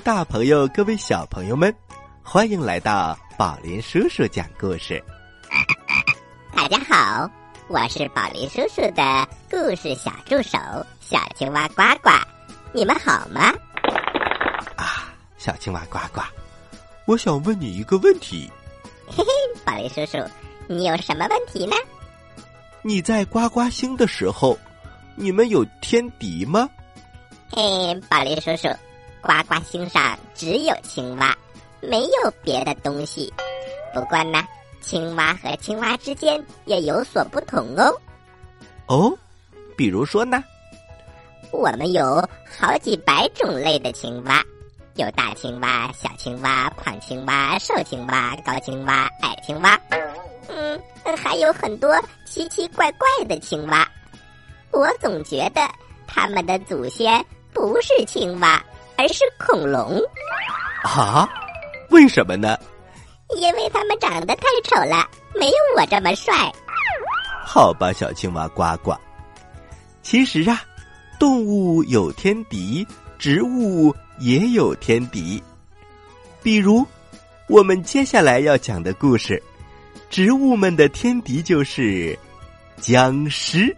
大朋友，各位小朋友们，欢迎来到宝林叔叔讲故事。大家好，我是宝林叔叔的故事小助手小青蛙呱呱，你们好吗？啊，小青蛙呱呱，我想问你一个问题。嘿嘿，宝林叔叔，你有什么问题呢？你在呱呱星的时候，你们有天敌吗？嘿，宝林叔叔，呱呱星上只有青蛙，没有别的东西。不过呢，青蛙和青蛙之间也有所不同哦。哦，比如说呢？我们有好几百种类的青蛙，有大青蛙、小青蛙、胖青蛙、瘦青蛙、高青蛙、矮青蛙。嗯，还有很多奇奇怪怪的青蛙。我总觉得它们的祖先。不是青蛙，而是恐龙。啊？为什么呢？因为它们长得太丑了，没有我这么帅。好吧，小青蛙呱呱。其实啊，动物有天敌，植物也有天敌。比如，我们接下来要讲的故事，植物们的天敌就是僵尸。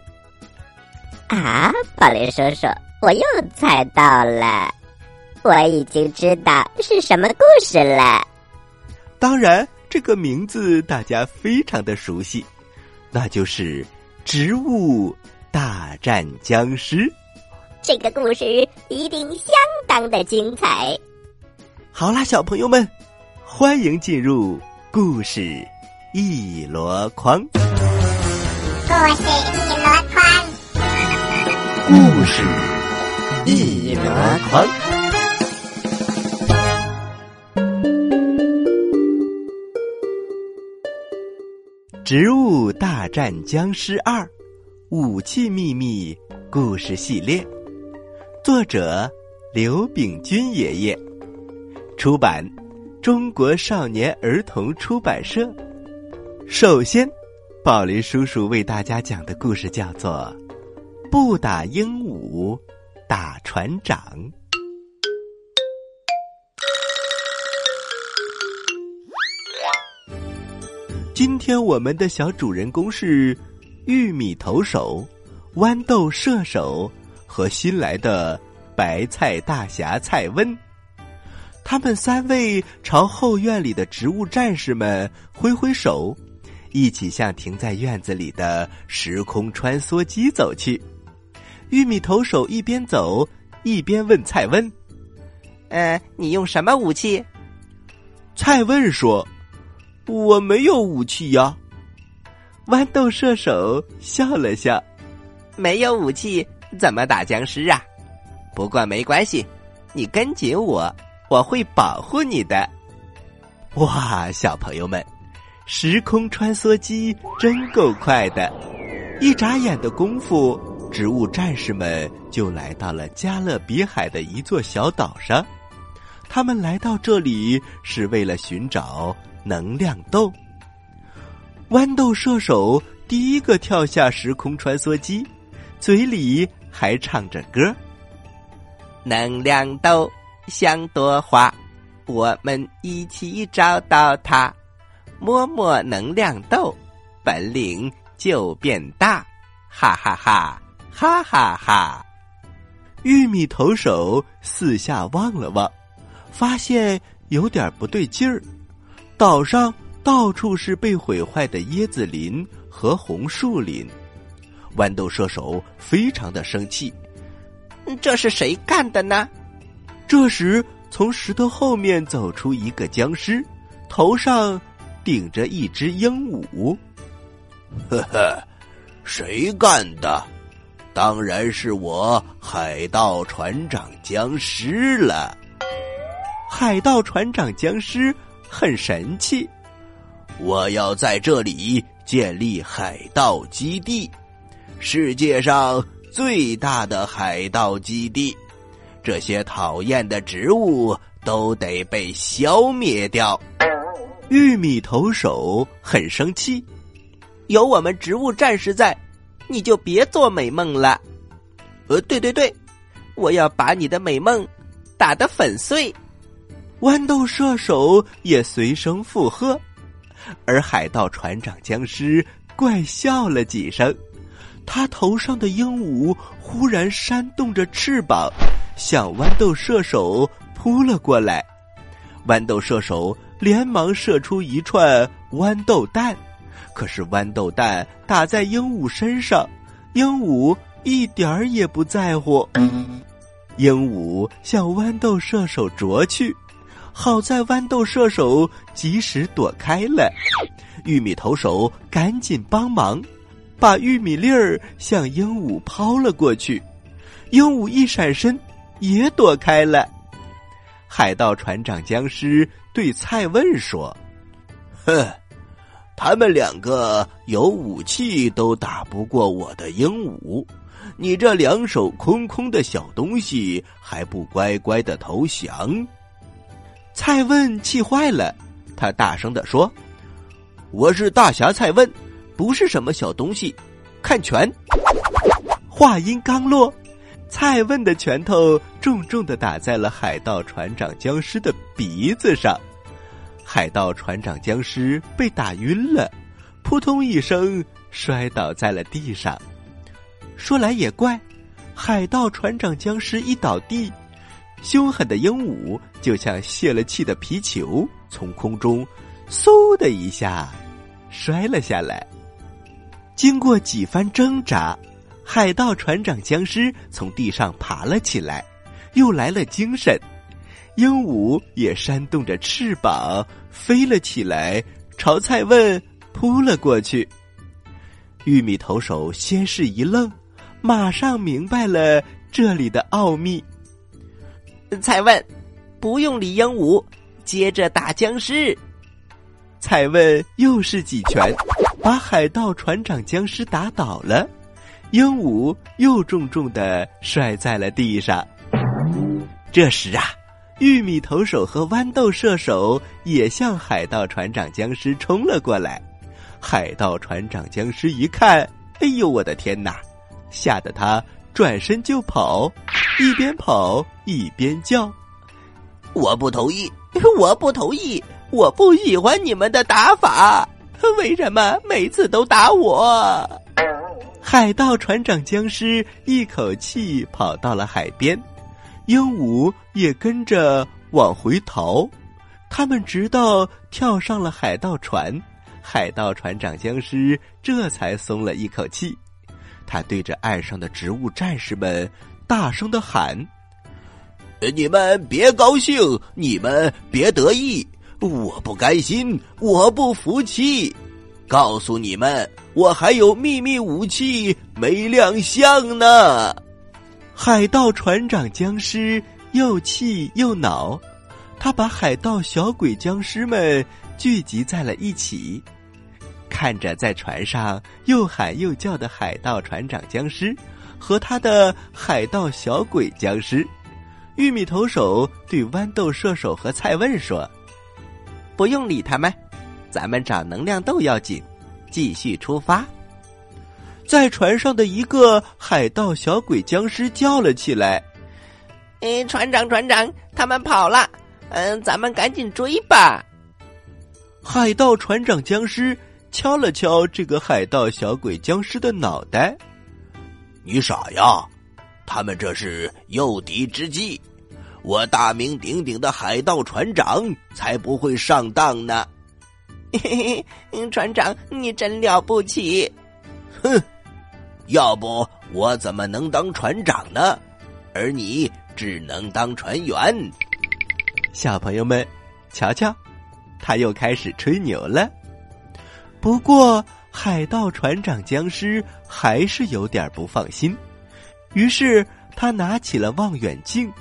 啊，宝林叔叔。我又猜到了，我已经知道是什么故事了。当然，这个名字大家非常的熟悉，那就是《植物大战僵尸》。这个故事一定相当的精彩。好啦，小朋友们，欢迎进入故事一箩筐。故事一箩筐，故事。一箩筐，《植物大战僵尸二：武器秘密》故事系列，作者刘秉军爷爷，出版中国少年儿童出版社。首先，宝林叔叔为大家讲的故事叫做《不打鹦鹉》。打船长，今天我们的小主人公是玉米投手、豌豆射手和新来的白菜大侠蔡温。他们三位朝后院里的植物战士们挥挥手，一起向停在院子里的时空穿梭机走去。玉米投手一边走一边问蔡温：“呃，你用什么武器？”蔡温说：“我没有武器呀。”豌豆射手笑了笑：“没有武器怎么打僵尸啊？不过没关系，你跟紧我，我会保护你的。”哇，小朋友们，时空穿梭机真够快的，一眨眼的功夫。植物战士们就来到了加勒比海的一座小岛上，他们来到这里是为了寻找能量豆。豌豆射手第一个跳下时空穿梭机，嘴里还唱着歌：“能量豆像朵花，我们一起找到它，摸摸能量豆，本领就变大，哈哈哈。”哈哈哈！玉米投手四下望了望，发现有点不对劲儿。岛上到处是被毁坏的椰子林和红树林。豌豆射手非常的生气，这是谁干的呢？这时，从石头后面走出一个僵尸，头上顶着一只鹦鹉。呵呵，谁干的？当然是我海盗船长僵尸了。海盗船长僵尸很神气，我要在这里建立海盗基地，世界上最大的海盗基地。这些讨厌的植物都得被消灭掉。玉米投手很生气，有我们植物战士在。你就别做美梦了，呃，对对对，我要把你的美梦打得粉碎。豌豆射手也随声附和，而海盗船长僵尸怪笑了几声。他头上的鹦鹉忽然扇动着翅膀，向豌豆射手扑了过来。豌豆射手连忙射出一串豌豆弹，可是豌豆弹打在鹦鹉身上，鹦鹉一点儿也不在乎。鹦鹉向豌豆射手啄去，好在豌豆射手及时躲开了。玉米投手赶紧帮忙，把玉米粒儿向鹦鹉抛了过去。鹦鹉一闪身，也躲开了。海盗船长僵尸对蔡问说：“哼，他们两个有武器都打不过我的鹦鹉，你这两手空空的小东西还不乖乖的投降？”蔡问气坏了，他大声的说：“我是大侠蔡问，不是什么小东西，看拳！”话音刚落。蔡问的拳头重重的打在了海盗船长僵尸的鼻子上，海盗船长僵尸被打晕了，扑通一声摔倒在了地上。说来也怪，海盗船长僵尸一倒地，凶狠的鹦鹉就像泄了气的皮球，从空中嗖的一下摔了下来。经过几番挣扎。海盗船长僵尸从地上爬了起来，又来了精神。鹦鹉也扇动着翅膀飞了起来，朝蔡问扑了过去。玉米投手先是一愣，马上明白了这里的奥秘。蔡问，不用理鹦鹉，接着打僵尸。蔡问又是几拳，把海盗船长僵尸打倒了。鹦鹉又重重的摔在了地上。这时啊，玉米投手和豌豆射手也向海盗船长僵尸冲了过来。海盗船长僵尸一看，哎呦，我的天哪！吓得他转身就跑，一边跑一边叫：“我不同意，我不同意，我不喜欢你们的打法，为什么每次都打我？”海盗船长僵尸一口气跑到了海边，鹦鹉也跟着往回逃。他们直到跳上了海盗船，海盗船长僵尸这才松了一口气。他对着岸上的植物战士们大声的喊：“你们别高兴，你们别得意，我不甘心，我不服气。”告诉你们，我还有秘密武器没亮相呢！海盗船长僵尸又气又恼，他把海盗小鬼僵尸们聚集在了一起，看着在船上又喊又叫的海盗船长僵尸和他的海盗小鬼僵尸，玉米投手对豌豆射手和蔡问说：“不用理他们。”咱们找能量豆要紧，继续出发。在船上的一个海盗小鬼僵尸叫了起来：“哎，船长，船长，他们跑了！嗯，咱们赶紧追吧！”海盗船长僵尸敲了敲这个海盗小鬼僵尸的脑袋：“你傻呀！他们这是诱敌之计。我大名鼎鼎的海盗船长才不会上当呢！” 嘿嘿，船长，你真了不起！哼，要不我怎么能当船长呢？而你只能当船员。小朋友们，瞧瞧，他又开始吹牛了。不过，海盗船长僵尸还是有点不放心，于是他拿起了望远镜，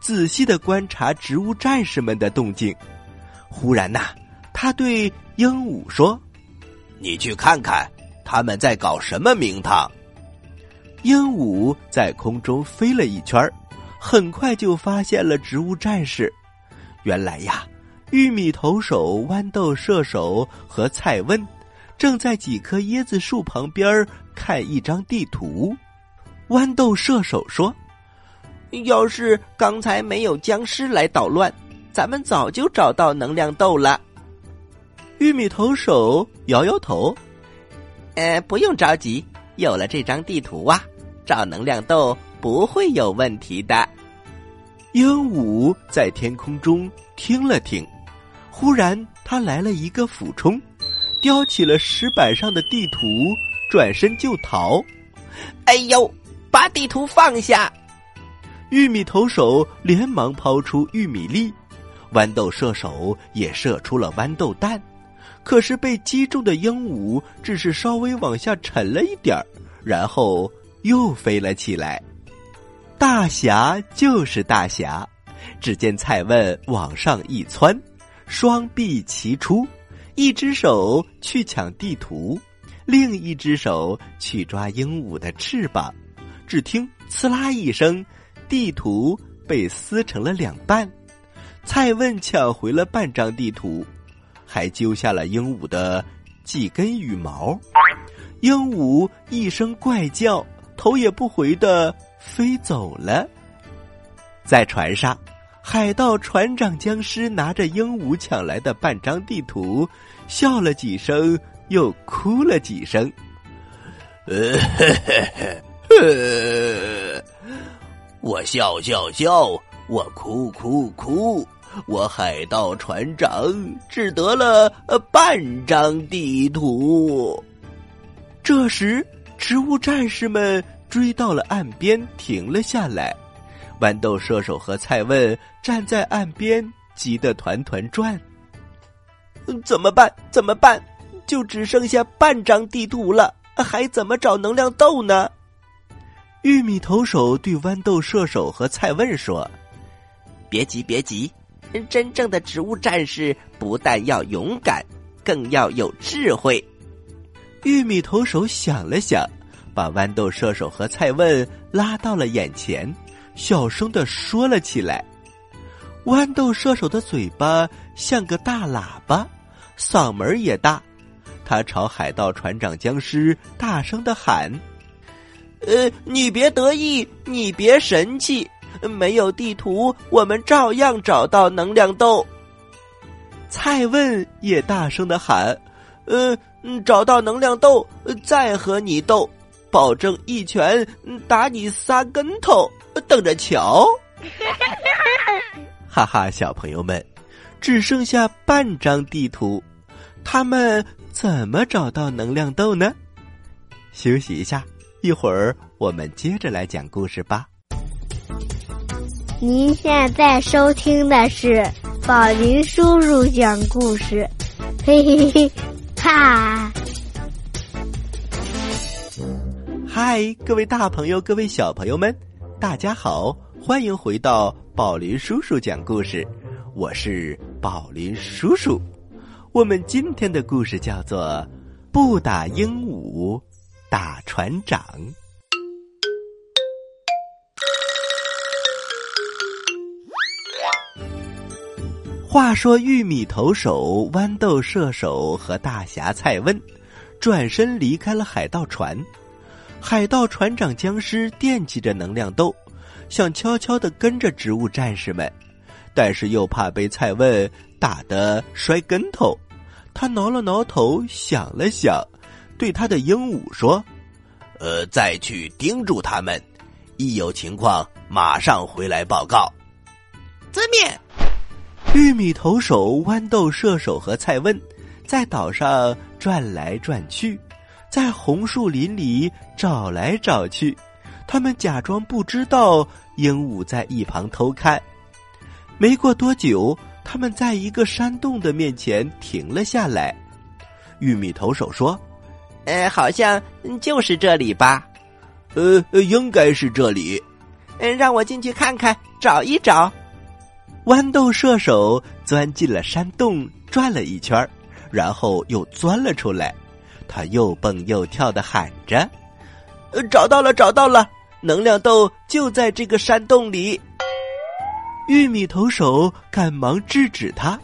仔细的观察植物战士们的动静。忽然呐，他对。鹦鹉说：“你去看看，他们在搞什么名堂？”鹦鹉在空中飞了一圈很快就发现了植物战士。原来呀，玉米投手、豌豆射手和蔡问正在几棵椰子树旁边看一张地图。豌豆射手说：“要是刚才没有僵尸来捣乱，咱们早就找到能量豆了。玉米投手摇摇头，呃，不用着急，有了这张地图啊，找能量豆不会有问题的。鹦鹉在天空中听了听，忽然它来了一个俯冲，叼起了石板上的地图，转身就逃。哎呦，把地图放下！玉米投手连忙抛出玉米粒，豌豆射手也射出了豌豆弹。可是被击中的鹦鹉只是稍微往下沉了一点儿，然后又飞了起来。大侠就是大侠，只见蔡问往上一窜，双臂齐出，一只手去抢地图，另一只手去抓鹦鹉的翅膀。只听“呲啦”一声，地图被撕成了两半。蔡问抢回了半张地图。还揪下了鹦鹉的几根羽毛，鹦鹉一声怪叫，头也不回的飞走了。在船上，海盗船长僵尸拿着鹦鹉抢来的半张地图，笑了几声，又哭了几声。呃，我笑笑笑，我哭哭哭。我海盗船长只得了半张地图。这时，植物战士们追到了岸边，停了下来。豌豆射手和蔡问站在岸边，急得团团转。怎么办？怎么办？就只剩下半张地图了，还怎么找能量豆呢？玉米投手对豌豆射手和蔡问说：“别急，别急。”真正的植物战士不但要勇敢，更要有智慧。玉米投手想了想，把豌豆射手和蔡问拉到了眼前，小声的说了起来。豌豆射手的嘴巴像个大喇叭，嗓门也大，他朝海盗船长僵尸大声的喊：“呃，你别得意，你别神气。”没有地图，我们照样找到能量豆。蔡问也大声的喊：“呃，找到能量豆，再和你斗，保证一拳打你仨跟头，等着瞧！”哈哈，小朋友们，只剩下半张地图，他们怎么找到能量豆呢？休息一下，一会儿我们接着来讲故事吧。您现在收听的是宝林叔叔讲故事，嘿嘿嘿，哈！嗨，各位大朋友，各位小朋友们，大家好，欢迎回到宝林叔叔讲故事，我是宝林叔叔。我们今天的故事叫做《不打鹦鹉，打船长》。话说，玉米投手、豌豆射手和大侠蔡问，转身离开了海盗船。海盗船长僵尸惦记着能量豆，想悄悄的跟着植物战士们，但是又怕被蔡问打得摔跟头。他挠了挠头，想了想，对他的鹦鹉说：“呃，再去盯住他们，一有情况马上回来报告。”遵命。玉米投手、豌豆射手和蔡问在岛上转来转去，在红树林里找来找去。他们假装不知道鹦鹉在一旁偷看。没过多久，他们在一个山洞的面前停了下来。玉米投手说：“呃，好像就是这里吧？呃，应该是这里。嗯，让我进去看看，找一找。”豌豆射手钻进了山洞，转了一圈然后又钻了出来。他又蹦又跳的喊着：“找到了，找到了！能量豆就在这个山洞里。”玉米投手赶忙制止他：“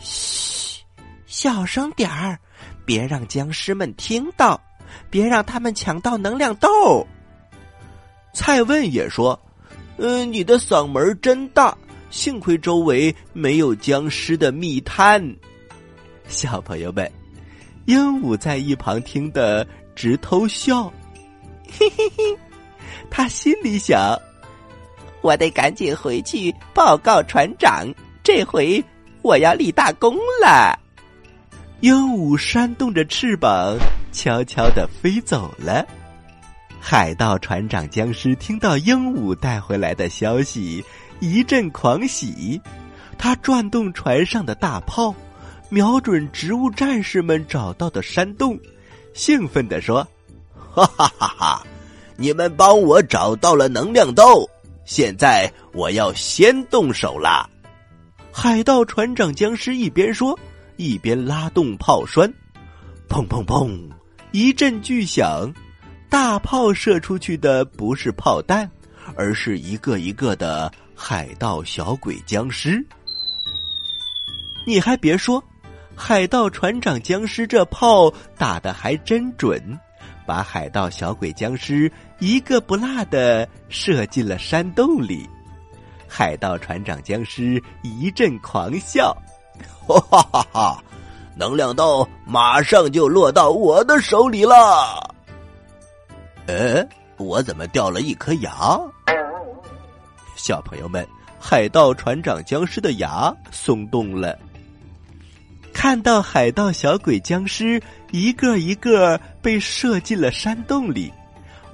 嘘，小声点儿，别让僵尸们听到，别让他们抢到能量豆。”蔡问也说。嗯，你的嗓门真大，幸亏周围没有僵尸的密探。小朋友们，鹦鹉在一旁听得直偷笑，嘿嘿嘿，他心里想：我得赶紧回去报告船长，这回我要立大功了。鹦鹉扇动着翅膀，悄悄的飞走了。海盗船长僵尸听到鹦鹉带回来的消息，一阵狂喜。他转动船上的大炮，瞄准植物战士们找到的山洞，兴奋地说：“哈哈哈哈！你们帮我找到了能量豆，现在我要先动手啦！”海盗船长僵尸一边说。一边拉动炮栓，砰砰砰！一阵巨响，大炮射出去的不是炮弹，而是一个一个的海盗小鬼僵尸。你还别说，海盗船长僵尸这炮打的还真准，把海盗小鬼僵尸一个不落的射进了山洞里。海盗船长僵尸一阵狂笑。哈哈哈！哈，能量豆马上就落到我的手里了。呃，我怎么掉了一颗牙？小朋友们，海盗船长僵尸的牙松动了。看到海盗小鬼僵尸一个一个被射进了山洞里，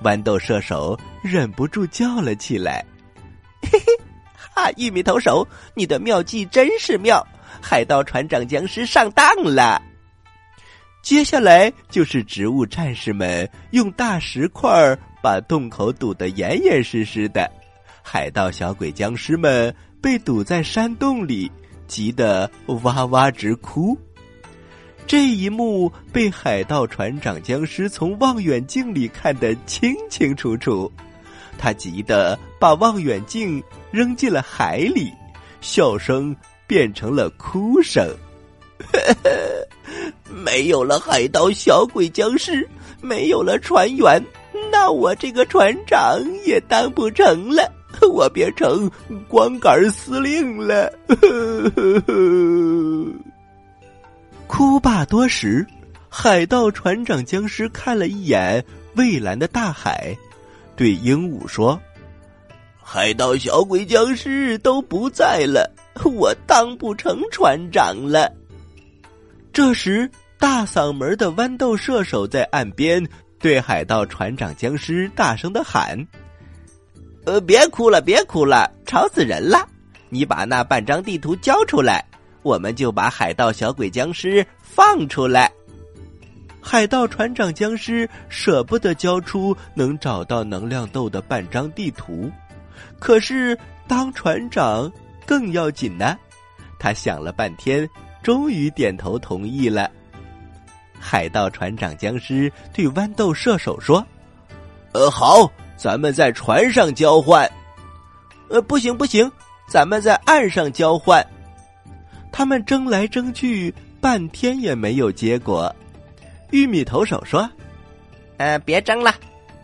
豌豆射手忍不住叫了起来：“ 嘿嘿，哈！玉米投手，你的妙计真是妙！”海盗船长僵尸上当了。接下来就是植物战士们用大石块把洞口堵得严严实实的，海盗小鬼僵尸们被堵在山洞里，急得哇哇直哭。这一幕被海盗船长僵尸从望远镜里看得清清楚楚，他急得把望远镜扔进了海里，笑声。变成了哭声，没有了海盗小鬼僵尸，没有了船员，那我这个船长也当不成了，我变成光杆司令了。哭罢多时，海盗船长僵尸看了一眼蔚蓝的大海，对鹦鹉说：“海盗小鬼僵尸都不在了。”我当不成船长了。这时，大嗓门的豌豆射手在岸边对海盗船长僵尸大声的喊：“呃，别哭了，别哭了，吵死人了！你把那半张地图交出来，我们就把海盗小鬼僵尸放出来。”海盗船长僵尸舍不得交出能找到能量豆的半张地图，可是当船长。更要紧呢，他想了半天，终于点头同意了。海盗船长僵尸对豌豆射手说：“呃，好，咱们在船上交换。呃，不行不行，咱们在岸上交换。”他们争来争去，半天也没有结果。玉米投手说：“呃，别争了，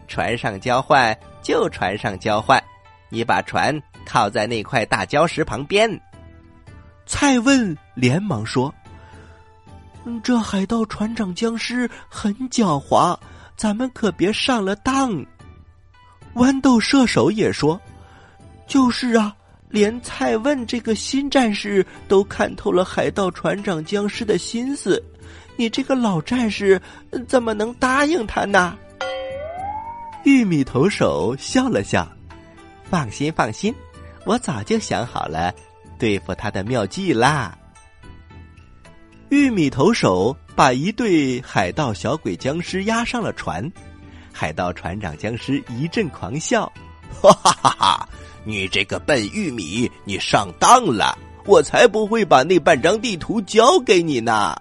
船上交换就船上交换，你把船。”靠在那块大礁石旁边，蔡问连忙说：“这海盗船长僵尸很狡猾，咱们可别上了当。”豌豆射手也说：“就是啊，连蔡问这个新战士都看透了海盗船长僵尸的心思，你这个老战士怎么能答应他呢？”玉米投手笑了笑：“放心，放心。”我早就想好了对付他的妙计啦！玉米投手把一对海盗小鬼僵尸押上了船，海盗船长僵尸一阵狂笑：“哈哈哈哈！你这个笨玉米，你上当了！我才不会把那半张地图交给你呢！”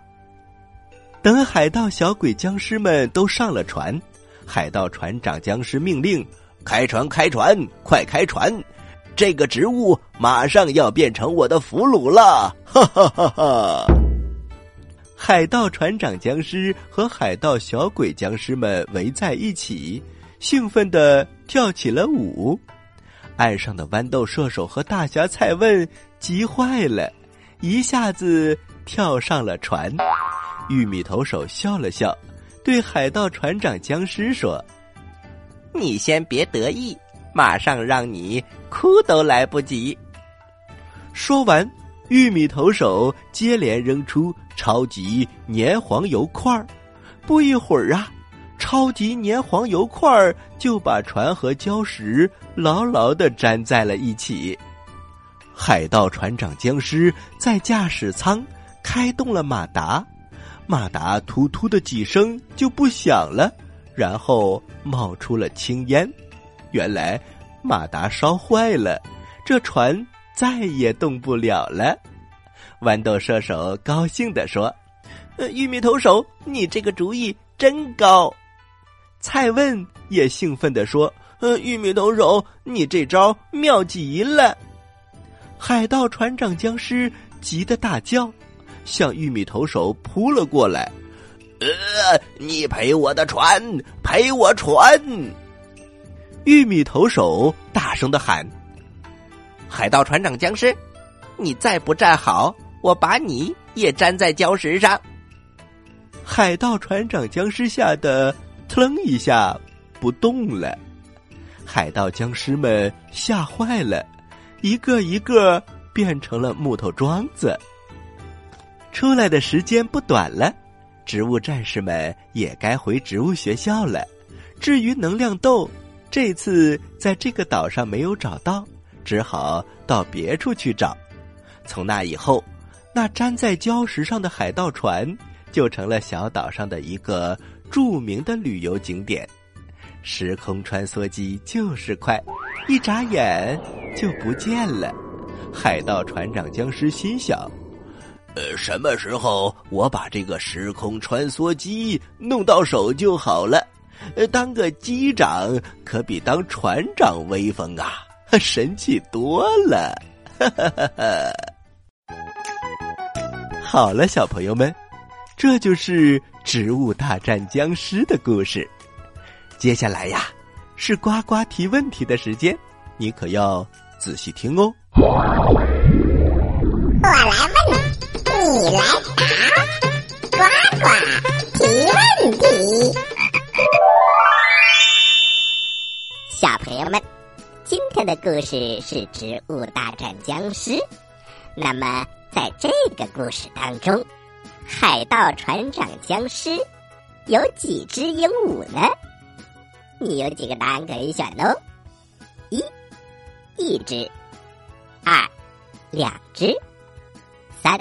等海盗小鬼僵尸们都上了船，海盗船长僵尸命令：“开船，开船，快开船！”这个植物马上要变成我的俘虏了！哈哈哈哈！海盗船长僵尸和海盗小鬼僵尸们围在一起，兴奋的跳起了舞。岸上的豌豆射手和大侠蔡问急坏了，一下子跳上了船。玉米投手笑了笑，对海盗船长僵尸说：“你先别得意，马上让你哭都来不及。”说完，玉米投手接连扔出超级粘黄油块儿，不一会儿啊。超级粘黄油块儿就把船和礁石牢牢的粘在了一起。海盗船长僵尸在驾驶舱开动了马达，马达突突的几声就不响了，然后冒出了青烟。原来马达烧坏了，这船再也动不了了。豌豆射手高兴地说：“呃，玉米投手，你这个主意真高。”蔡问也兴奋地说：“呃，玉米投手，你这招妙极了！”海盗船长僵尸急得大叫，向玉米投手扑了过来。“呃，你赔我的船，赔我船！”玉米投手大声的喊：“海盗船长僵尸，你再不站好，我把你也粘在礁石上！”海盗船长僵尸吓得。腾一下，不动了。海盗僵尸们吓坏了，一个一个变成了木头桩子。出来的时间不短了，植物战士们也该回植物学校了。至于能量豆，这次在这个岛上没有找到，只好到别处去找。从那以后，那粘在礁石上的海盗船就成了小岛上的一个。著名的旅游景点，时空穿梭机就是快，一眨眼就不见了。海盗船长僵尸心想：“呃，什么时候我把这个时空穿梭机弄到手就好了？呃，当个机长可比当船长威风啊，神气多了！”哈哈哈哈。好了，小朋友们。这就是《植物大战僵尸》的故事。接下来呀，是呱呱提问题的时间，你可要仔细听哦。我来问，你来答，呱呱提问题。小朋友们，今天的故事是《植物大战僵尸》。那么，在这个故事当中。海盗船长僵尸有几只鹦鹉呢？你有几个答案可以选喽？一，一只；二，两只；三，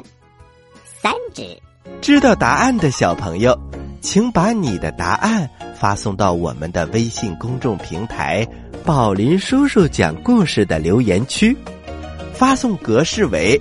三只。知道答案的小朋友，请把你的答案发送到我们的微信公众平台“宝林叔叔讲故事”的留言区，发送格式为